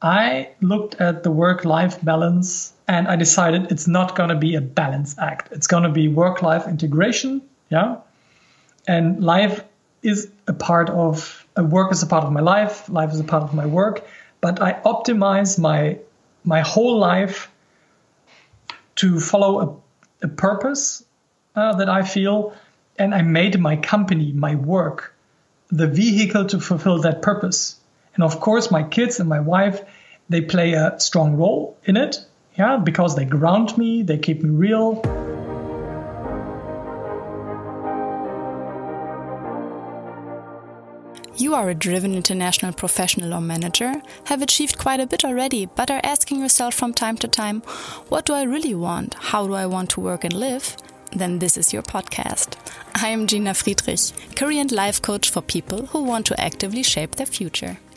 I looked at the work life balance and I decided it's not going to be a balance act. It's going to be work life integration. Yeah. And life is a part of work is a part of my life. Life is a part of my work. But I optimize my my whole life to follow a, a purpose uh, that I feel, and I made my company, my work, the vehicle to fulfill that purpose. And of course, my kids and my wife, they play a strong role in it. Yeah, because they ground me, they keep me real. You are a driven international professional or manager, have achieved quite a bit already, but are asking yourself from time to time, what do I really want? How do I want to work and live? Then this is your podcast. I am Gina Friedrich, career and life coach for people who want to actively shape their future.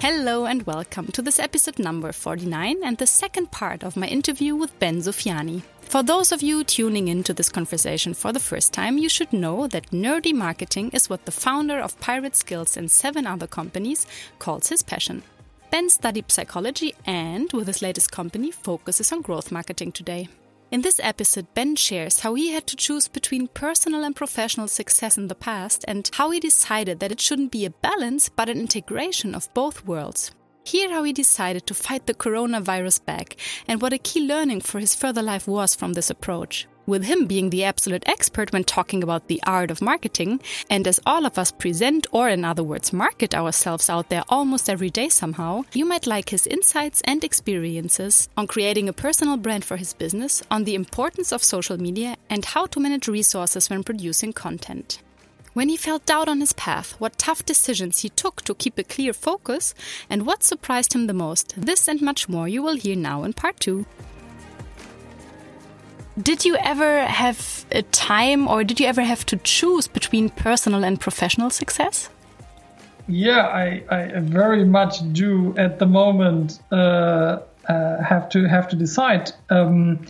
Hello and welcome to this episode number 49 and the second part of my interview with Ben Sufiani. For those of you tuning into this conversation for the first time, you should know that nerdy marketing is what the founder of Pirate Skills and seven other companies calls his passion. Ben studied psychology and, with his latest company, focuses on growth marketing today. In this episode, Ben shares how he had to choose between personal and professional success in the past and how he decided that it shouldn't be a balance but an integration of both worlds. Hear how he decided to fight the coronavirus back and what a key learning for his further life was from this approach with him being the absolute expert when talking about the art of marketing, and as all of us present, or in other words, market ourselves out there almost every day somehow, you might like his insights and experiences on creating a personal brand for his business, on the importance of social media, and how to manage resources when producing content. When he felt doubt on his path, what tough decisions he took to keep a clear focus, and what surprised him the most, this and much more you will hear now in part two. Did you ever have a time or did you ever have to choose between personal and professional success? Yeah, I, I very much do at the moment uh, uh, have to have to decide um,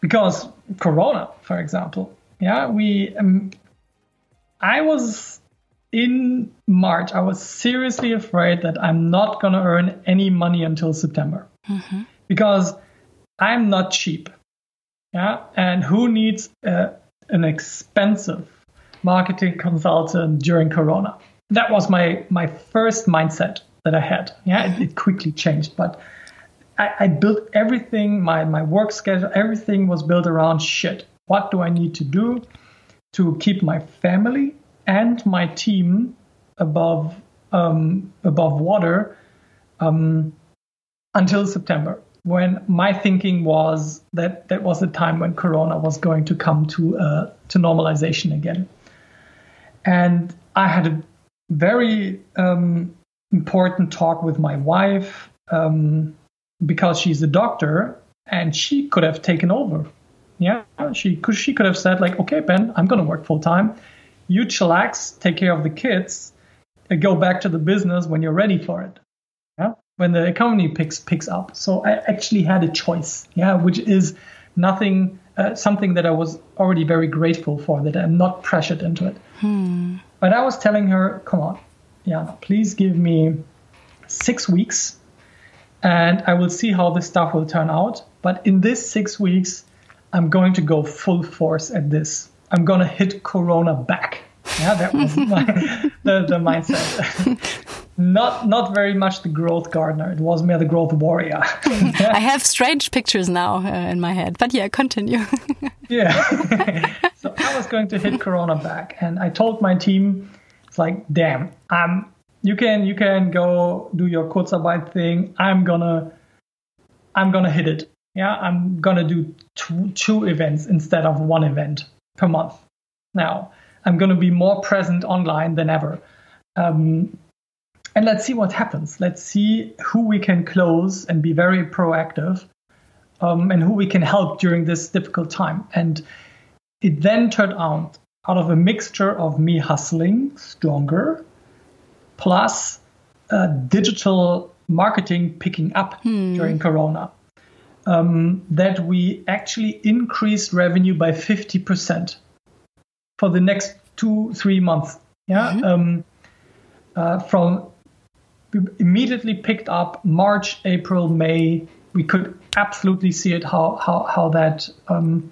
because Corona, for example. Yeah, we. Um, I was in March. I was seriously afraid that I'm not going to earn any money until September mm -hmm. because I'm not cheap. Yeah, and who needs an expensive marketing consultant during Corona? That was my my first mindset that I had. Yeah, it, it quickly changed, but I, I built everything. My my work schedule, everything was built around shit. What do I need to do to keep my family and my team above um, above water um, until September? When my thinking was that that was the time when Corona was going to come to uh, to normalization again, and I had a very um, important talk with my wife um, because she's a doctor and she could have taken over. Yeah, she could she could have said like, okay, Ben, I'm going to work full time. You chillax, take care of the kids, and go back to the business when you're ready for it when the economy picks picks up. So I actually had a choice, yeah, which is nothing, uh, something that I was already very grateful for, that I'm not pressured into it. Hmm. But I was telling her, come on, yeah, please give me six weeks, and I will see how this stuff will turn out. But in this six weeks, I'm going to go full force at this. I'm going to hit Corona back. Yeah, that was my, the, the mindset. not not very much the growth gardener. It was more the growth warrior. I have strange pictures now uh, in my head, but yeah, continue. yeah. so I was going to hit Corona back, and I told my team, it's like, damn, um, you can you can go do your Kurzarbeit thing. I'm gonna I'm gonna hit it. Yeah, I'm gonna do two, two events instead of one event per month. Now I'm gonna be more present online than ever. Um, and let's see what happens. Let's see who we can close and be very proactive um, and who we can help during this difficult time. And it then turned out out of a mixture of me hustling stronger plus uh, digital marketing picking up hmm. during Corona. Um, that we actually increased revenue by 50% for the next two, three months. Yeah. Mm-hmm. Um, uh, from we immediately picked up March, April, May. We could absolutely see it how how how that um,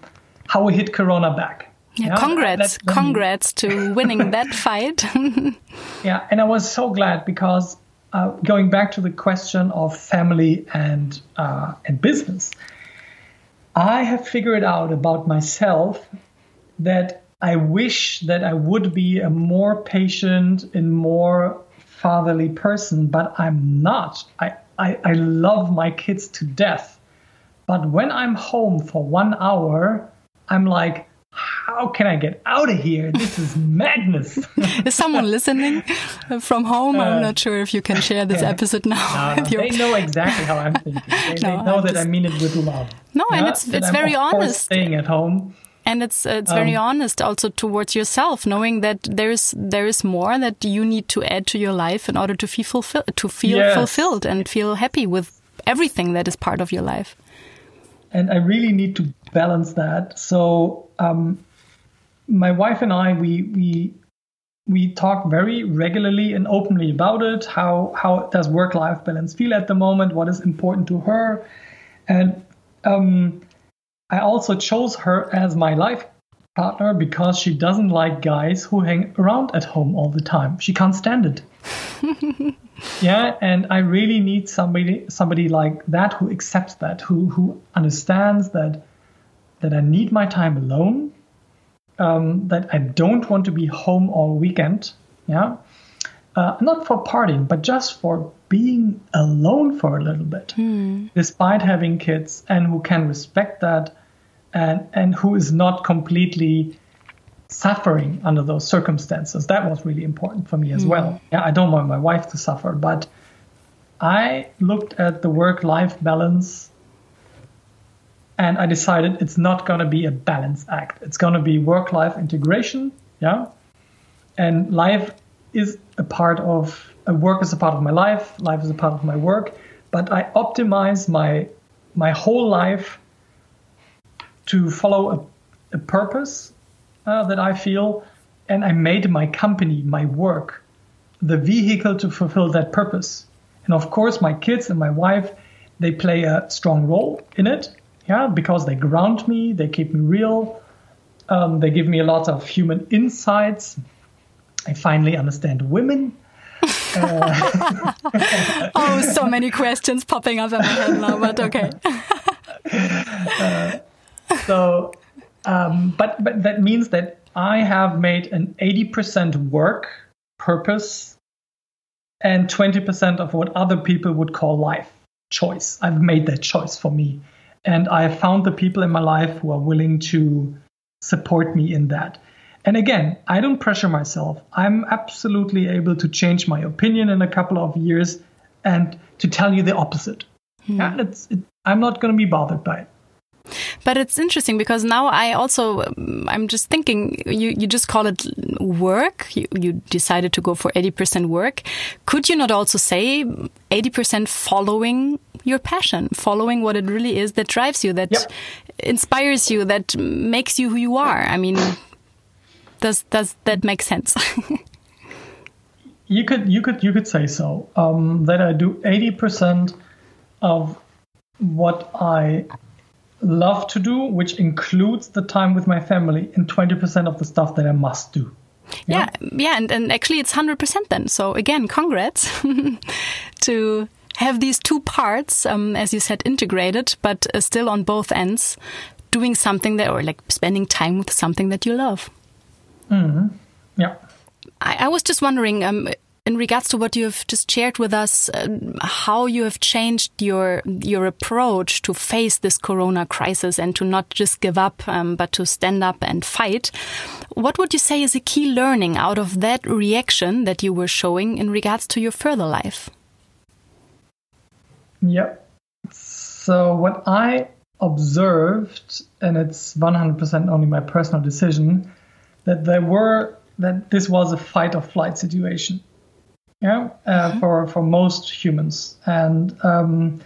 how we hit Corona back. Yeah, yeah congrats, congrats to winning that fight. yeah, and I was so glad because uh, going back to the question of family and uh, and business, I have figured out about myself that I wish that I would be a more patient and more fatherly person, but I'm not. I, I, I love my kids to death. But when I'm home for one hour, I'm like, how can I get out of here? This is madness. is someone listening from home? Uh, I'm not sure if you can share this episode now. No, no, They know exactly how I'm thinking. They, no, they know I'm that just... I mean it with love. No, and it's it's I'm very honest. Staying at home. And it's it's very um, honest also towards yourself, knowing that there is there is more that you need to add to your life in order to feel fulfill, to feel yes. fulfilled and feel happy with everything that is part of your life. And I really need to balance that. So um, my wife and I, we we we talk very regularly and openly about it. How how does work life balance feel at the moment? What is important to her? And um, I also chose her as my life partner because she doesn't like guys who hang around at home all the time. She can't stand it. yeah, and I really need somebody somebody like that who accepts that, who who understands that that I need my time alone um, that I don't want to be home all weekend. Yeah. Uh, not for partying, but just for being alone for a little bit, hmm. despite having kids, and who can respect that, and and who is not completely suffering under those circumstances. That was really important for me as hmm. well. Yeah, I don't want my wife to suffer, but I looked at the work-life balance and I decided it's not going to be a balance act. It's going to be work life integration. Yeah. And life is a part of, uh, work is a part of my life, life is a part of my work. But I optimize my, my whole life to follow a, a purpose uh, that I feel. And I made my company, my work, the vehicle to fulfill that purpose. And of course, my kids and my wife, they play a strong role in it yeah, because they ground me, they keep me real, um, they give me a lot of human insights. I finally understand women. Uh, oh, so many questions popping up in my head now, but okay. uh, so, um, but but that means that I have made an 80% work purpose and 20% of what other people would call life choice. I've made that choice for me. And I have found the people in my life who are willing to support me in that. And again, I don't pressure myself. I'm absolutely able to change my opinion in a couple of years and to tell you the opposite. Hmm. And it's, it, I'm not going to be bothered by it. But it's interesting because now I also I'm just thinking you you just call it work. You, you decided to go for 80% work. Could you not also say 80% following your passion, following what it really is that drives you, that yep. inspires you, that makes you who you are? I mean, does does that make sense? you could you could you could say so. Um, that I do 80% of what I love to do, which includes the time with my family, and 20% of the stuff that I must do. Yeah, yeah, yeah and, and actually it's 100% then. So again, congrats to have these two parts, um, as you said, integrated, but uh, still on both ends, doing something that, or like spending time with something that you love. Mm -hmm. Yeah. I, I, was just wondering, um, in regards to what you have just shared with us, uh, how you have changed your your approach to face this Corona crisis and to not just give up, um, but to stand up and fight. What would you say is a key learning out of that reaction that you were showing in regards to your further life? Yep. So what I observed, and it's 100% only my personal decision, that there were that this was a fight or flight situation. Yeah, uh, mm-hmm. for for most humans, and um,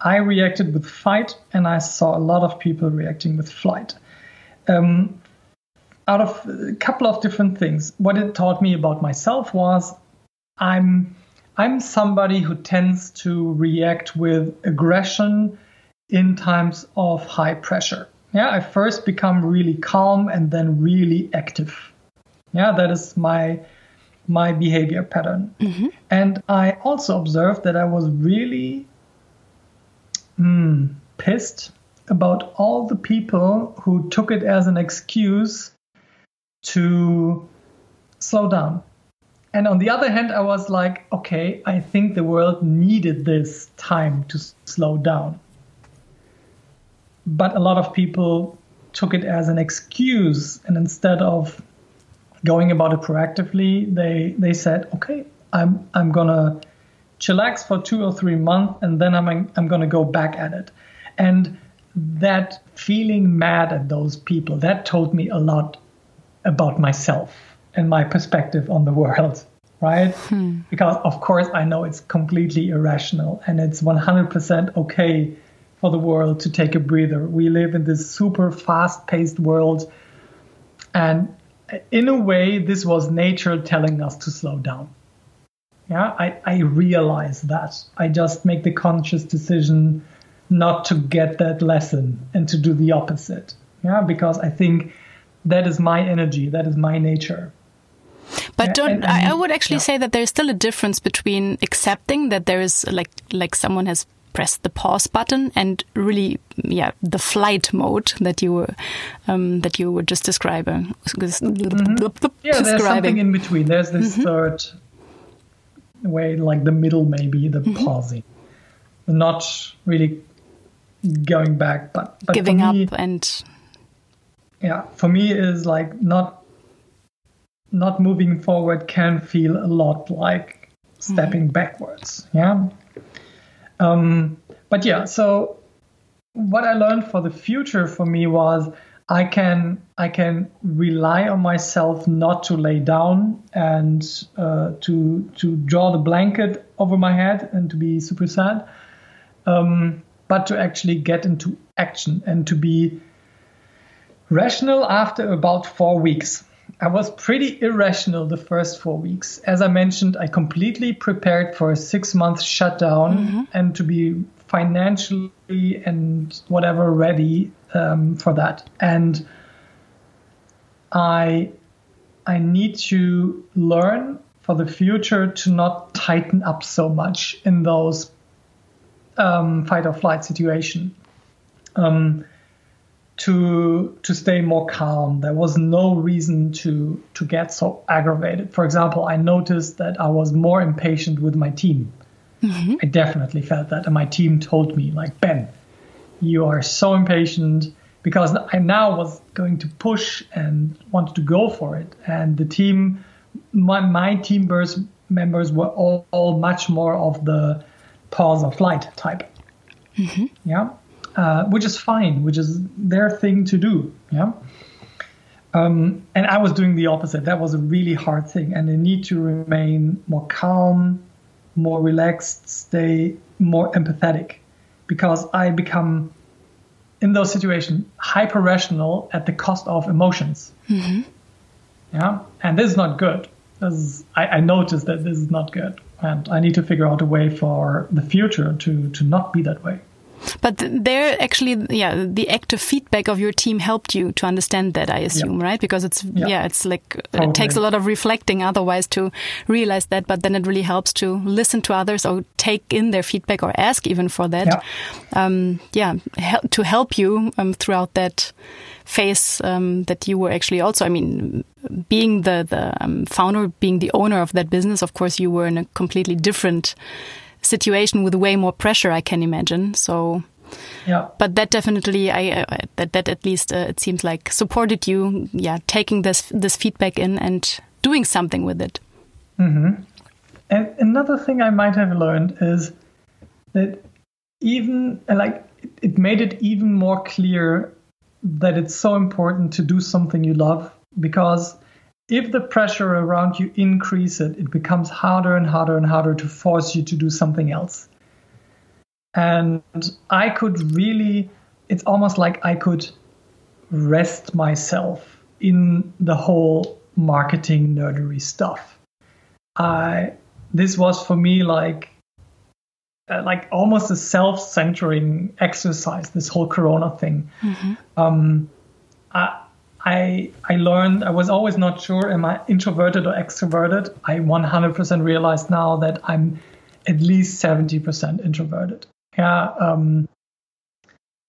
I reacted with fight, and I saw a lot of people reacting with flight. Um, out of a couple of different things, what it taught me about myself was I'm I'm somebody who tends to react with aggression in times of high pressure. Yeah, I first become really calm and then really active. Yeah, that is my my behavior pattern. Mm-hmm. And I also observed that I was really mm, pissed about all the people who took it as an excuse to slow down. And on the other hand, I was like, okay, I think the world needed this time to slow down. But a lot of people took it as an excuse, and instead of going about it proactively, they they said, okay, I'm I'm gonna chillax for two or three months, and then I'm I'm gonna go back at it. And that feeling mad at those people that told me a lot about myself and my perspective on the world right hmm. because of course i know it's completely irrational and it's 100% okay for the world to take a breather we live in this super fast paced world and in a way this was nature telling us to slow down yeah i, I realize that i just make the conscious decision not to get that lesson and to do the opposite. Yeah, because I think that is my energy, that is my nature. But don't and, and, I would actually yeah. say that there's still a difference between accepting that there is like like someone has pressed the pause button and really yeah the flight mode that you were um, that you were just describing. Mm-hmm. Yeah, there's something in between. There's this mm-hmm. third way, like the middle, maybe the mm-hmm. pausing, not really going back, but, but giving me, up and yeah, for me is like not not moving forward can feel a lot like stepping mm-hmm. backwards. Yeah. Um, but yeah, so what I learned for the future for me was I can I can rely on myself not to lay down and uh, to to draw the blanket over my head and to be super sad. Um, but to actually get into action and to be rational after about four weeks. I was pretty irrational the first four weeks. As I mentioned, I completely prepared for a six month shutdown mm-hmm. and to be financially and whatever ready um, for that. And I I need to learn for the future to not tighten up so much in those um, fight or flight situation. Um, to to stay more calm. There was no reason to to get so aggravated. For example, I noticed that I was more impatient with my team. Mm-hmm. I definitely felt that, and my team told me, like Ben, you are so impatient because I now was going to push and wanted to go for it, and the team, my my team members were all, all much more of the pause or flight type. Mm-hmm. Yeah, uh, which is fine, which is their thing to do. Yeah. Um, and I was doing the opposite. That was a really hard thing, and I need to remain more calm, more relaxed, stay more empathetic, because I become in those situations hyper rational at the cost of emotions. Mm-hmm. Yeah, and this is not good. This is, I, I noticed that this is not good and I need to figure out a way for the future to to not be that way. But there, actually, yeah, the active feedback of your team helped you to understand that, I assume, yeah. right? Because it's, yeah, yeah it's like, totally. it takes a lot of reflecting otherwise to realize that, but then it really helps to listen to others or take in their feedback or ask even for that. Yeah, um, yeah to help you um, throughout that phase um, that you were actually also, I mean, being the, the um, founder, being the owner of that business, of course, you were in a completely different situation with way more pressure, I can imagine. So, yeah. But that definitely, I uh, that that at least uh, it seems like supported you. Yeah, taking this this feedback in and doing something with it. Mm-hmm. And another thing I might have learned is that even like it made it even more clear that it's so important to do something you love because if the pressure around you increase it, it becomes harder and harder and harder to force you to do something else. And I could really, it's almost like I could rest myself in the whole marketing nerdery stuff. I, this was for me like, uh, like almost a self-centering exercise. This whole Corona thing. Mm-hmm. Um, I, I I learned I was always not sure am I introverted or extroverted. I 100% realized now that I'm at least 70% introverted. Yeah, um,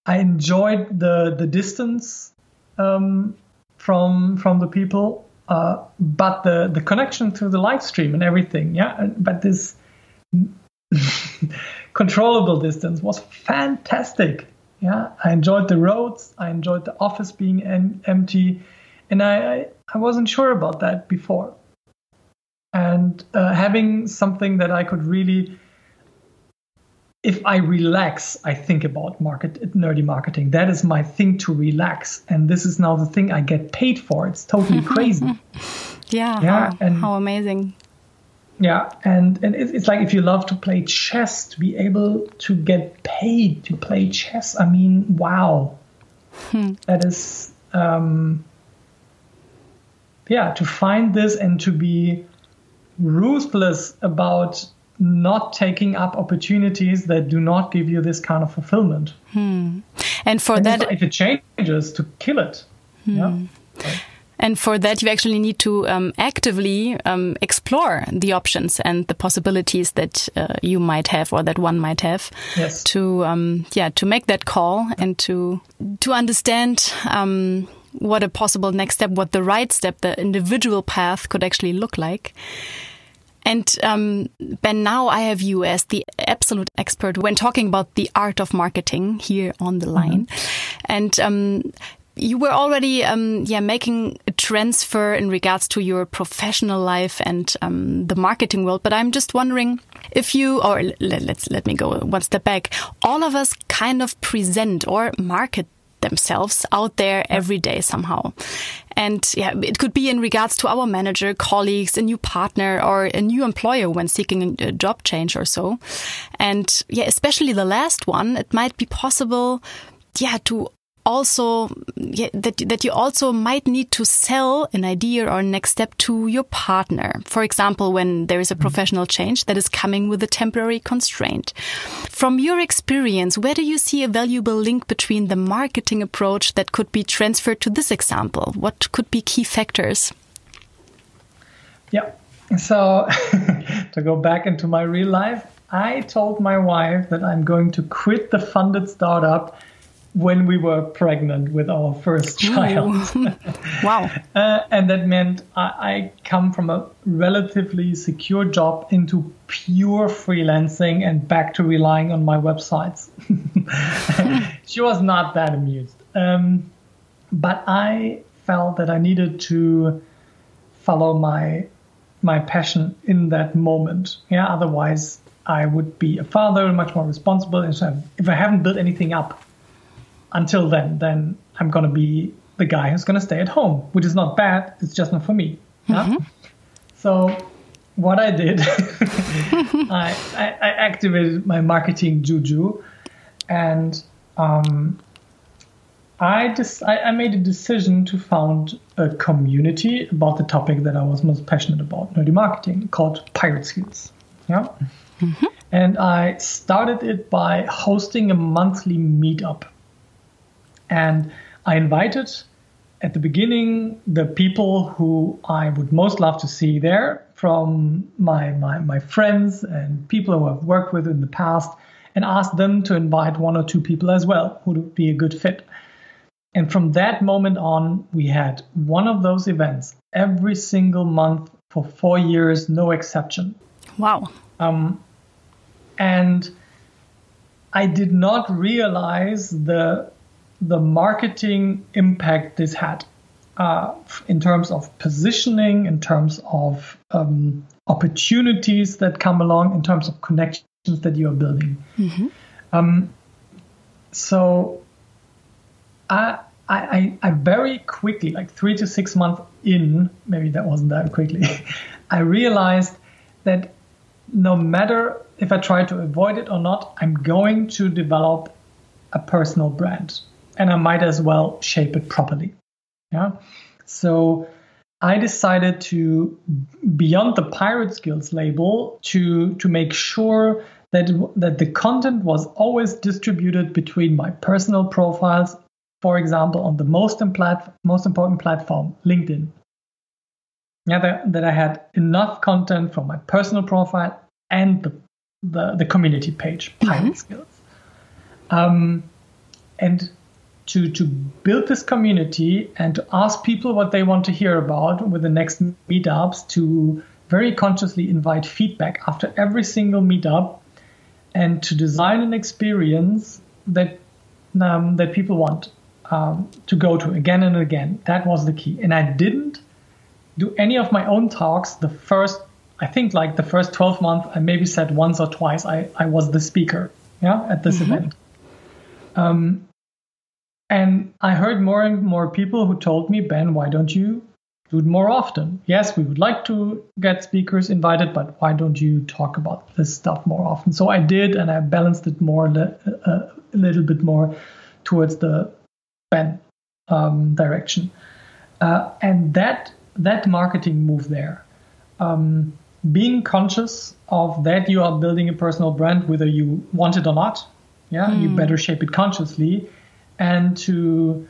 I enjoyed the the distance um, from from the people, uh, but the the connection through the live stream and everything. Yeah, but this controllable distance was fantastic. Yeah, I enjoyed the roads. I enjoyed the office being em- empty, and I, I, I wasn't sure about that before. And uh, having something that I could really, if I relax, I think about market nerdy marketing. That is my thing to relax, and this is now the thing I get paid for. It's totally crazy. yeah, yeah, how, and how amazing yeah and and it's like if you love to play chess to be able to get paid to play chess i mean wow hmm. that is um yeah to find this and to be ruthless about not taking up opportunities that do not give you this kind of fulfillment hmm. and for and that if it changes to kill it hmm. yeah and for that, you actually need to um, actively um, explore the options and the possibilities that uh, you might have or that one might have. Yes. To um, yeah, to make that call and to to understand um, what a possible next step, what the right step, the individual path could actually look like. And um, Ben, now I have you as the absolute expert when talking about the art of marketing here on the line. Mm -hmm. And um, you were already um, yeah making a transfer in regards to your professional life and um, the marketing world but i'm just wondering if you or let, let's let me go one step back all of us kind of present or market themselves out there every day somehow. And yeah, it could be in regards to our manager, colleagues, a new partner or a new employer when seeking a job change or so. And yeah, especially the last one, it might be possible yeah, to also that that you also might need to sell an idea or next step to your partner. For example, when there is a mm-hmm. professional change that is coming with a temporary constraint. From your experience, where do you see a valuable link between the marketing approach that could be transferred to this example? What could be key factors? Yeah. So to go back into my real life, I told my wife that I'm going to quit the funded startup when we were pregnant with our first child. wow. uh, and that meant I, I, come from a relatively secure job into pure freelancing and back to relying on my websites. she was not that amused. Um, but I felt that I needed to follow my my passion in that moment. Yeah, otherwise I would be a father, much more responsible. And so if I haven't built anything up, until then, then I'm going to be the guy who's going to stay at home, which is not bad. It's just not for me. Mm-hmm. So what I did, I, I, I, activated my marketing juju, and um, I just I, I, made a decision to found a community about the topic that I was most passionate about, nerdy marketing, called Pirate Skills. Yeah. Mm-hmm. And I started it by hosting a monthly meetup and I invited at the beginning the people who I would most love to see there from my, my, my friends and people who I've worked with in the past and asked them to invite one or two people as well who would be a good fit. And from that moment on, we had one of those events every single month for four years, no exception. Wow. Um, and I did not realize the the marketing impact this had uh, in terms of positioning, in terms of um, opportunities that come along, in terms of connections that you are building. Mm-hmm. Um, so I, I, I very quickly, like three to six months in, maybe that wasn't that quickly, I realized that no matter if I try to avoid it or not, I'm going to develop a personal brand and I might as well shape it properly. Yeah. So I decided to, beyond the Pirate Skills label, to, to make sure that, that the content was always distributed between my personal profiles, for example, on the most, implat- most important platform, LinkedIn. Yeah, that, that I had enough content from my personal profile and the, the, the community page, Pirate mm-hmm. Skills. Um, and to to build this community and to ask people what they want to hear about with the next meetups to very consciously invite feedback after every single meetup and to design an experience that um, that people want um, to go to again and again. That was the key. And I didn't do any of my own talks the first, I think like the first 12 months, I maybe said once or twice I, I was the speaker yeah, at this mm-hmm. event. Um, and I heard more and more people who told me, Ben, why don't you do it more often? Yes, we would like to get speakers invited, but why don't you talk about this stuff more often? So I did, and I balanced it more a little bit more towards the Ben um, direction. Uh, and that that marketing move there, um, being conscious of that you are building a personal brand, whether you want it or not. Yeah, you hmm. better shape it consciously and to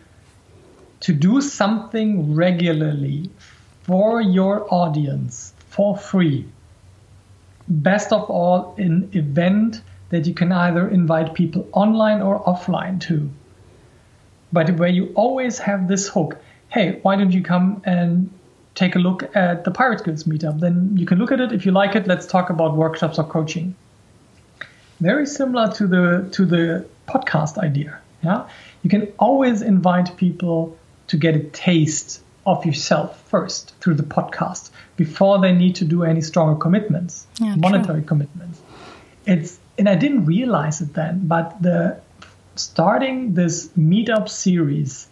to do something regularly for your audience for free. Best of all, an event that you can either invite people online or offline to. But where you always have this hook hey, why don't you come and take a look at the Pirate Skills meetup? Then you can look at it. If you like it, let's talk about workshops or coaching. Very similar to the to the podcast idea. Yeah, you can always invite people to get a taste of yourself first through the podcast before they need to do any stronger commitments, yeah, monetary true. commitments. It's and I didn't realize it then, but the starting this meetup series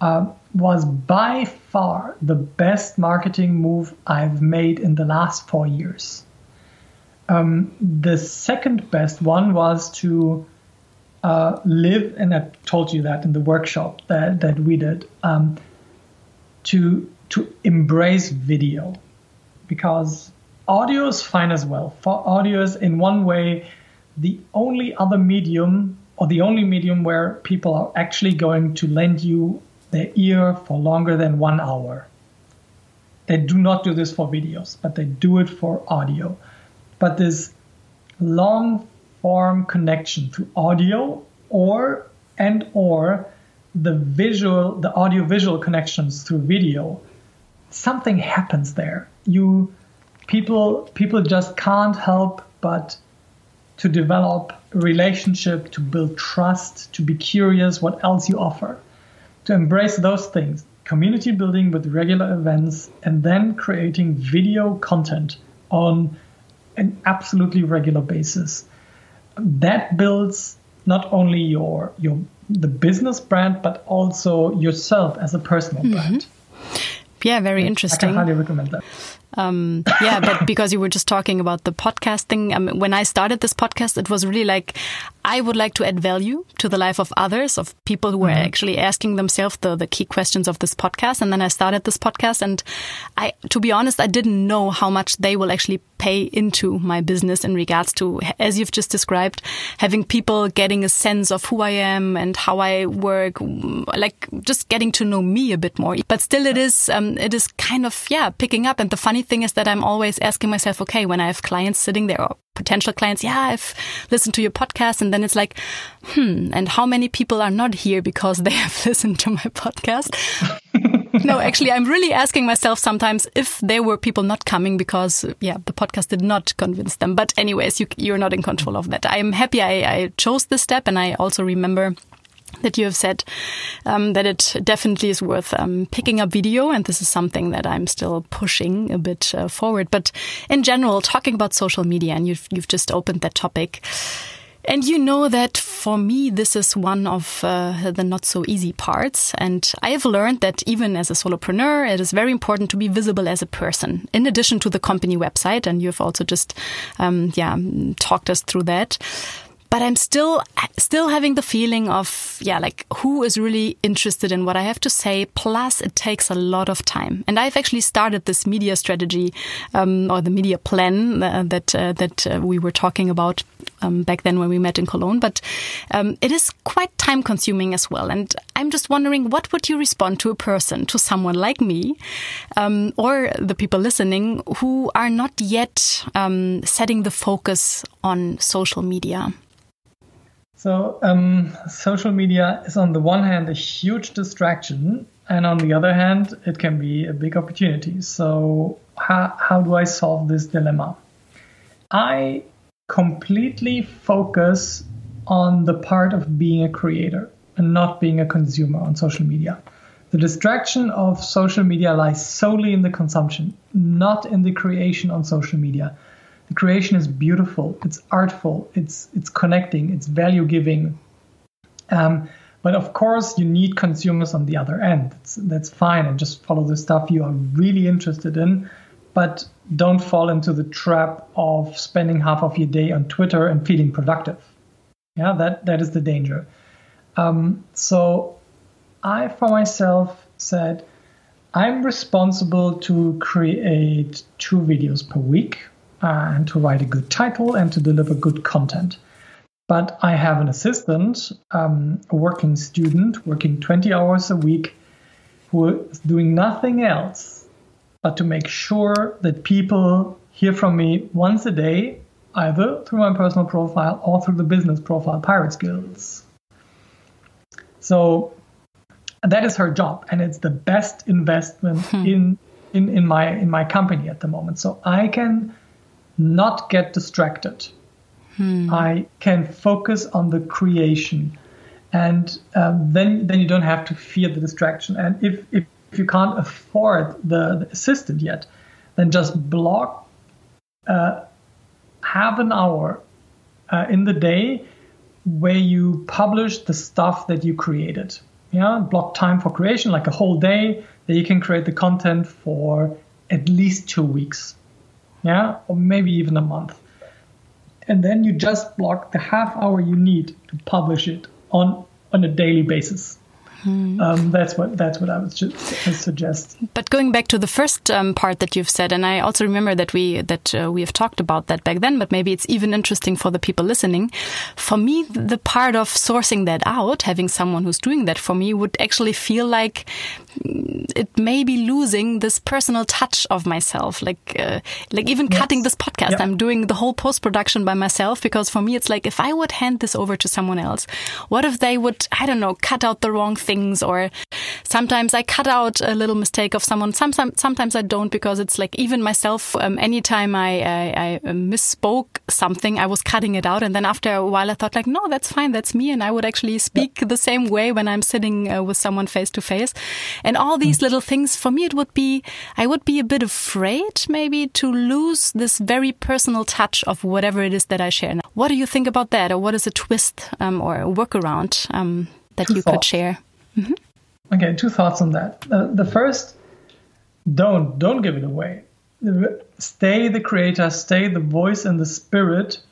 uh, was by far the best marketing move I've made in the last four years. Um, the second best one was to uh, live, and I told you that in the workshop that, that we did, um, to to embrace video, because audio is fine as well. For audio is in one way the only other medium or the only medium where people are actually going to lend you their ear for longer than one hour. They do not do this for videos, but they do it for audio. But this long form connection to audio or and or the visual the audio visual connections through video. Something happens there. You people people just can't help but to develop relationship to build trust to be curious what else you offer. To embrace those things community building with regular events and then creating video content on an absolutely regular basis that builds not only your your the business brand but also yourself as a personal mm -hmm. brand. Yeah, very interesting. I can highly recommend that. Um, yeah, but because you were just talking about the podcasting, um, when I started this podcast, it was really like I would like to add value to the life of others, of people who were mm -hmm. actually asking themselves the, the key questions of this podcast. And then I started this podcast, and I, to be honest, I didn't know how much they will actually pay into my business in regards to, as you've just described, having people getting a sense of who I am and how I work, like just getting to know me a bit more. But still, it is um, it is kind of yeah picking up. And the funny thing is that I'm always asking myself, okay, when I have clients sitting there or potential clients, yeah, I've listened to your podcast. And then it's like, hmm, and how many people are not here because they have listened to my podcast? no, actually, I'm really asking myself sometimes if there were people not coming because, yeah, the podcast did not convince them. But anyways, you, you're not in control of that. I'm happy I, I chose this step. And I also remember that you have said um, that it definitely is worth um, picking up video, and this is something that I'm still pushing a bit uh, forward. But in general, talking about social media, and you've you've just opened that topic. And you know that for me, this is one of uh, the not so easy parts. And I have learned that even as a solopreneur, it is very important to be visible as a person, in addition to the company website. And you've also just, um, yeah, talked us through that but I'm still still having the feeling of yeah, like who is really interested in what I have to say. Plus, it takes a lot of time, and I've actually started this media strategy um, or the media plan uh, that uh, that uh, we were talking about um, back then when we met in Cologne. But um, it is quite time consuming as well, and I'm just wondering what would you respond to a person, to someone like me, um, or the people listening who are not yet um, setting the focus on social media. So, um, social media is on the one hand a huge distraction, and on the other hand, it can be a big opportunity. So, how, how do I solve this dilemma? I completely focus on the part of being a creator and not being a consumer on social media. The distraction of social media lies solely in the consumption, not in the creation on social media creation is beautiful, it's artful, it's it's connecting, it's value giving. Um, but of course, you need consumers on the other end. That's, that's fine, and just follow the stuff you are really interested in. But don't fall into the trap of spending half of your day on Twitter and feeling productive. Yeah, that that is the danger. Um, so, I for myself said, I'm responsible to create two videos per week and to write a good title and to deliver good content. But I have an assistant, um, a working student, working 20 hours a week, who is doing nothing else but to make sure that people hear from me once a day, either through my personal profile or through the business profile Pirate Skills. So that is her job, and it's the best investment hmm. in, in in my in my company at the moment. So I can not get distracted. Hmm. I can focus on the creation, and um, then then you don't have to fear the distraction. And if if, if you can't afford the, the, assistant yet, then just block uh, half an hour uh, in the day where you publish the stuff that you created. Yeah, block time for creation, like a whole day that you can create the content for at least two weeks yeah, or maybe even a month. And then you just block the half hour you need to publish it on on a daily basis. Hmm. Um, that's what that's what I would suggest. But going back to the first um, part that you've said, and I also remember that we that uh, we have talked about that back then, but maybe it's even interesting for the people listening. For me, the part of sourcing that out, having someone who's doing that for me, would actually feel like it may be losing this personal touch of myself. Like, uh, like even yes. cutting this podcast, yep. I'm doing the whole post production by myself because for me, it's like if I would hand this over to someone else, what if they would, I don't know, cut out the wrong things or sometimes I cut out a little mistake of someone. Sometimes, sometimes I don't because it's like even myself, um, anytime I, I, I misspoke something, I was cutting it out. And then after a while, I thought like, no, that's fine. That's me. And I would actually speak yep. the same way when I'm sitting uh, with someone face to face. And all these little things, for me, it would be, I would be a bit afraid maybe to lose this very personal touch of whatever it is that I share. Now, what do you think about that? Or what is a twist um, or a workaround um, that you could share? Mm -hmm. Okay, two thoughts on that. Uh, the first, don't don't give it away. Stay the creator, stay the voice and the spirit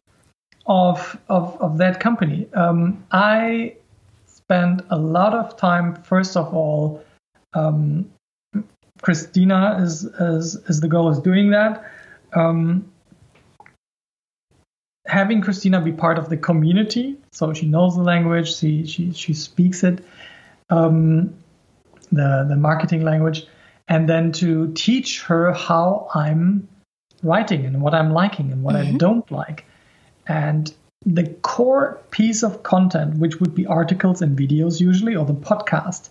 of of, of that company. Um, I spent a lot of time, first of all, um, Christina is, is, is the girl is doing that. Um, having Christina be part of the community, so she knows the language, she she she speaks it, um, the the marketing language, and then to teach her how I'm writing and what I'm liking and what mm-hmm. I don't like, and the core piece of content, which would be articles and videos usually, or the podcast,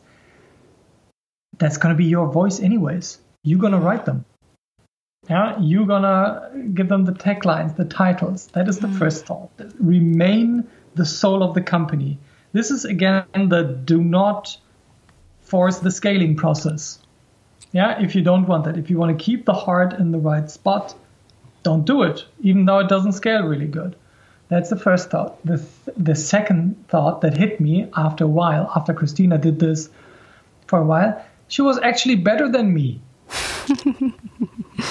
that's going to be your voice anyways. You're going to write them. Yeah, you're going to give them the taglines, the titles. That is the mm. first thought. Remain the soul of the company. This is again the do not force the scaling process. Yeah, if you don't want that, if you want to keep the heart in the right spot, don't do it, even though it doesn't scale really good. That's the first thought. The, th- the second thought that hit me after a while, after Christina did this for a while, she was actually better than me.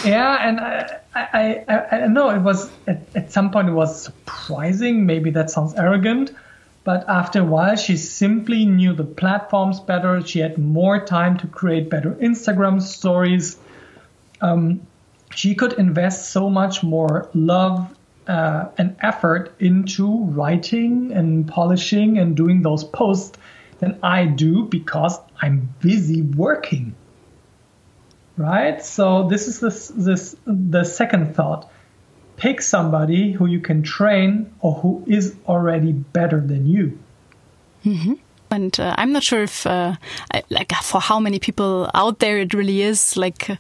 yeah, and I, I, I, I know it was at, at some point it was surprising. Maybe that sounds arrogant, but after a while, she simply knew the platforms better. She had more time to create better Instagram stories. Um, she could invest so much more love uh, and effort into writing and polishing and doing those posts than I do because I'm busy working. Right? So this is this this the second thought. Pick somebody who you can train or who is already better than you. Mm-hmm. And uh, I'm not sure if, uh, I, like, for how many people out there it really is like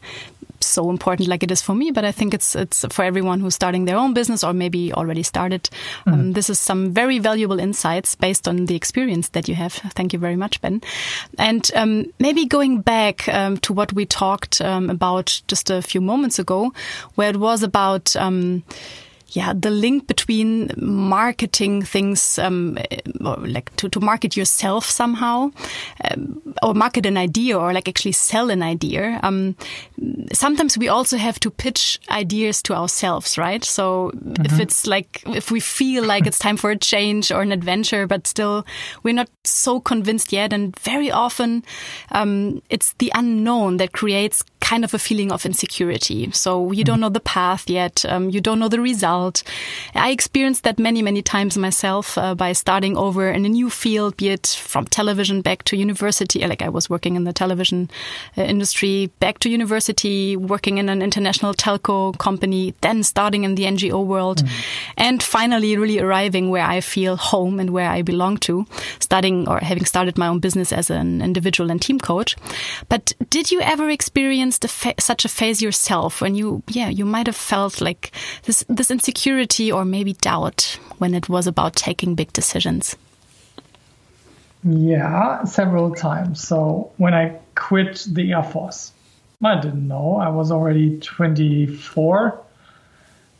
so important like it is for me, but I think it's it's for everyone who's starting their own business or maybe already started. Mm. Um, this is some very valuable insights based on the experience that you have. Thank you very much, Ben. And um, maybe going back um, to what we talked um, about just a few moments ago, where it was about um, yeah, the link between marketing things, um, like to, to market yourself somehow, um, or market an idea, or like actually sell an idea. Um, sometimes we also have to pitch ideas to ourselves, right? So mm-hmm. if it's like, if we feel like it's time for a change or an adventure, but still we're not so convinced yet. And very often, um, it's the unknown that creates kind of a feeling of insecurity. So you don't mm. know the path yet. Um, you don't know the result. I experienced that many, many times myself uh, by starting over in a new field, be it from television back to university. Like I was working in the television uh, industry, back to university, working in an international telco company, then starting in the NGO world, mm. and finally really arriving where I feel home and where I belong to, starting or having started my own business as an individual and team coach. But did you ever experience such a phase yourself when you, yeah, you might have felt like this, this insecurity or maybe doubt when it was about taking big decisions? Yeah, several times. So when I quit the Air Force, I didn't know. I was already 24.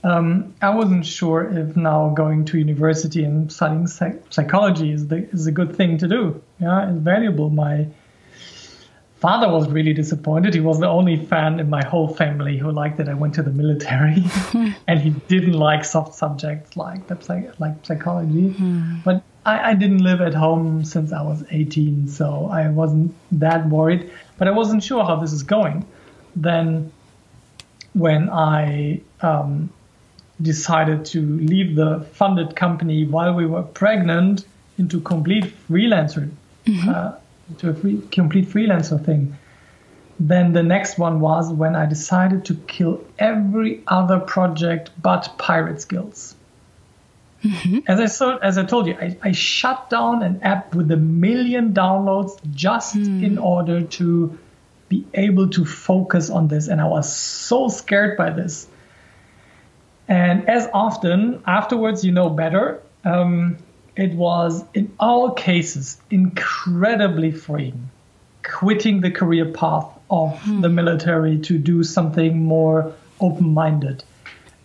Um, I wasn't sure if now going to university and studying psych- psychology is, the, is a good thing to do. Yeah, it's valuable. My father was really disappointed. He was the only fan in my whole family who liked that I went to the military, and he didn't like soft subjects like the like psychology. Mm. But I, I, didn't live at home since I was 18, so I wasn't that worried. But I wasn't sure how this is going. Then, when I um, decided to leave the funded company while we were pregnant into complete freelancer. Mm-hmm. Uh, to a free, complete freelancer thing. Then the next one was when I decided to kill every other project but Pirate Skills. Mm-hmm. As I saw, as I told you, I, I, shut down an app with a million downloads just mm. in order to be able to focus on this, and I was so scared by this. And as often afterwards, you know better. Um, it was in all cases incredibly freeing quitting the career path of hmm. the military to do something more open-minded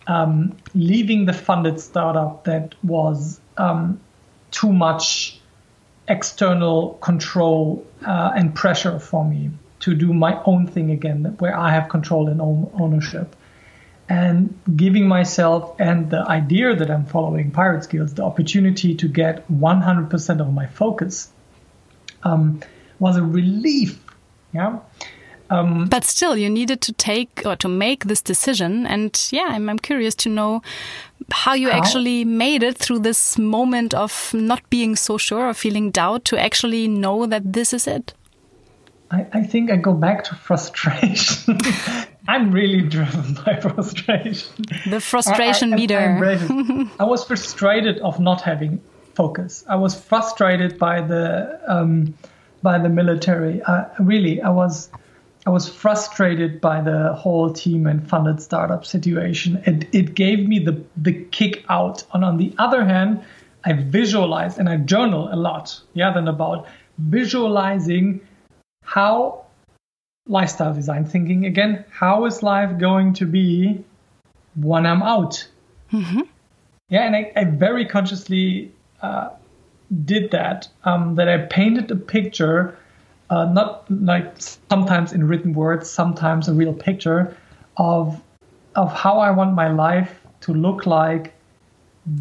um, leaving the funded startup that was um, too much external control uh, and pressure for me to do my own thing again where i have control and own ownership and giving myself and the idea that I'm following Pirate Skills the opportunity to get 100% of my focus um, was a relief. Yeah. Um, but still, you needed to take or to make this decision. And yeah, I'm, I'm curious to know how you how? actually made it through this moment of not being so sure or feeling doubt to actually know that this is it. I, I think I go back to frustration. I'm really driven by frustration. The frustration I, I, meter. I, was frustrated of not having focus. I was frustrated by the um, by the military. really, I was I was frustrated by the whole team and funded startup situation. It it gave me the the kick out. And on the other hand, I visualize and I journal a lot. Yeah, then about visualizing how lifestyle design thinking again how is life going to be when i'm out mm-hmm. Yeah, and I, I very consciously uh, did that. Um, that I painted a picture, uh, not like sometimes in written words, sometimes a real picture of of how I want my life to look like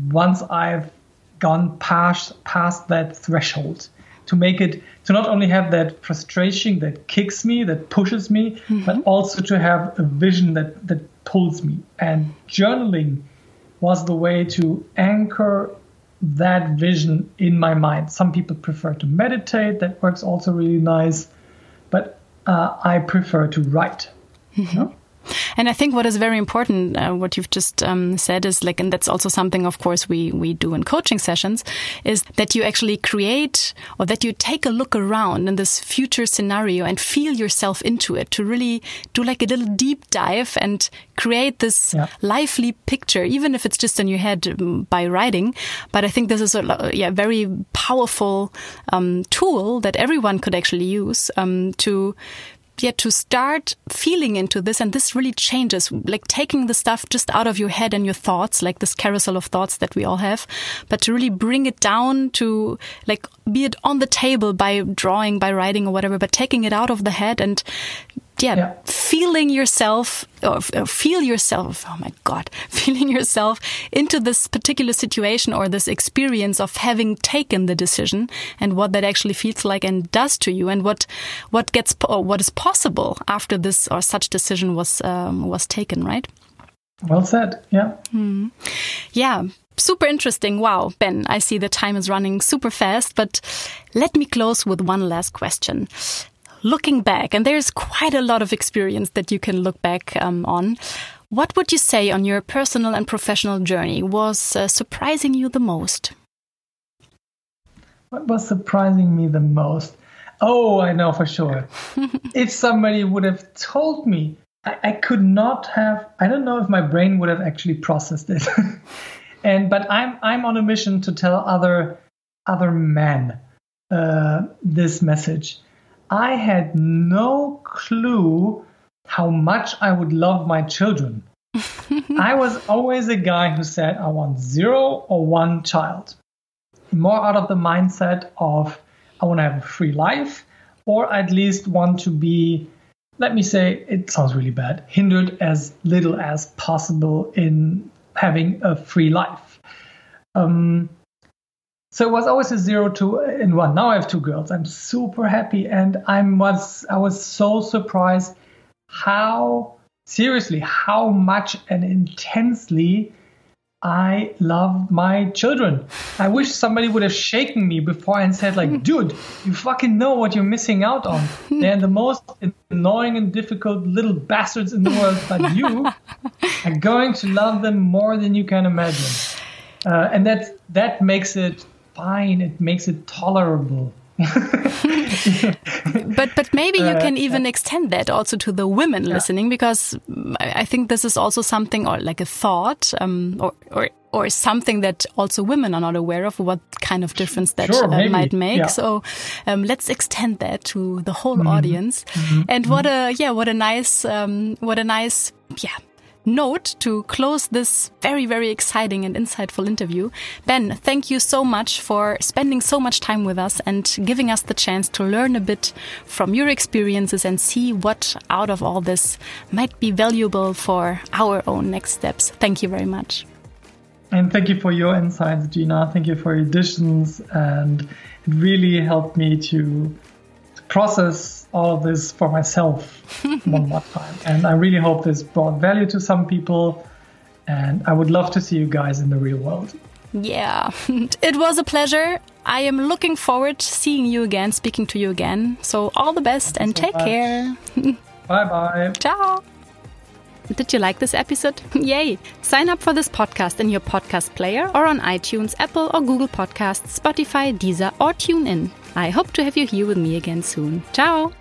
once I've gone past past that threshold to make it to not only have that frustration that kicks me that pushes me mm-hmm. but also to have a vision that that pulls me and journaling was the way to anchor that vision in my mind some people prefer to meditate that works also really nice but uh, i prefer to write mm-hmm. you know? And I think what is very important, uh, what you've just um, said is like, and that's also something, of course, we, we do in coaching sessions, is that you actually create or that you take a look around in this future scenario and feel yourself into it to really do like a little deep dive and create this yeah. lively picture, even if it's just in your head um, by writing. But I think this is a yeah, very powerful um, tool that everyone could actually use um, to yeah, to start feeling into this. And this really changes, like taking the stuff just out of your head and your thoughts, like this carousel of thoughts that we all have, but to really bring it down to like, be it on the table by drawing, by writing or whatever, but taking it out of the head and yeah, yeah, feeling yourself or, feel yourself. Oh my God, feeling yourself into this particular situation or this experience of having taken the decision and what that actually feels like and does to you and what, what gets, or what is possible after this or such decision was, um, was taken, right? Well said. Yeah. Hmm. Yeah. Super interesting. Wow, Ben, I see the time is running super fast, but let me close with one last question looking back, and there's quite a lot of experience that you can look back um, on. What would you say on your personal and professional journey was uh, surprising you the most? What was surprising me the most? Oh, I know for sure. if somebody would have told me, I, I, could not have. I don't know if my brain would have actually processed it. and but I'm I'm on a mission to tell other other men uh, this message. I had no clue how much I would love my children. I was always a guy who said, I want zero or one child. More out of the mindset of, I want to have a free life, or at least want to be, let me say, it sounds really bad, hindered as little as possible in having a free life. Um, so it was always a zero, two, and one. Now I have two girls. I'm super happy, and I'm was I was so surprised how seriously how much and intensely I love my children. I wish somebody would have shaken me before and said, like, dude, you fucking know what you're missing out on. They're the most annoying and difficult little bastards in the world, but you are going to love them more than you can imagine. Uh, and that that makes it fine. It makes it tolerable. but but maybe you can uh, even extend that also to the women yeah. listening because I think this is also something or like a thought um, or or or something that also women are not aware of what kind of difference that sure, uh, might make. Yeah. So um, let's extend that to the whole mm -hmm. audience. Mm -hmm. And what a yeah, what a nice um, what a nice yeah note to close this very, very exciting and insightful interview. Ben, thank you so much for spending so much time with us and giving us the chance to learn a bit from your experiences and see what out of all this might be valuable for our own next steps. Thank you very much. And thank you for your insights, Gina. Thank you for your additions. And it really helped me to process all of this for myself one more time. And I really hope this brought value to some people. And I would love to see you guys in the real world. Yeah, it was a pleasure. I am looking forward to seeing you again, speaking to you again. So, all the best and so take much. care. bye bye. Ciao. Did you like this episode? Yay! Sign up for this podcast in your podcast player or on iTunes, Apple or Google Podcasts, Spotify, Deezer, or TuneIn. I hope to have you here with me again soon. Ciao!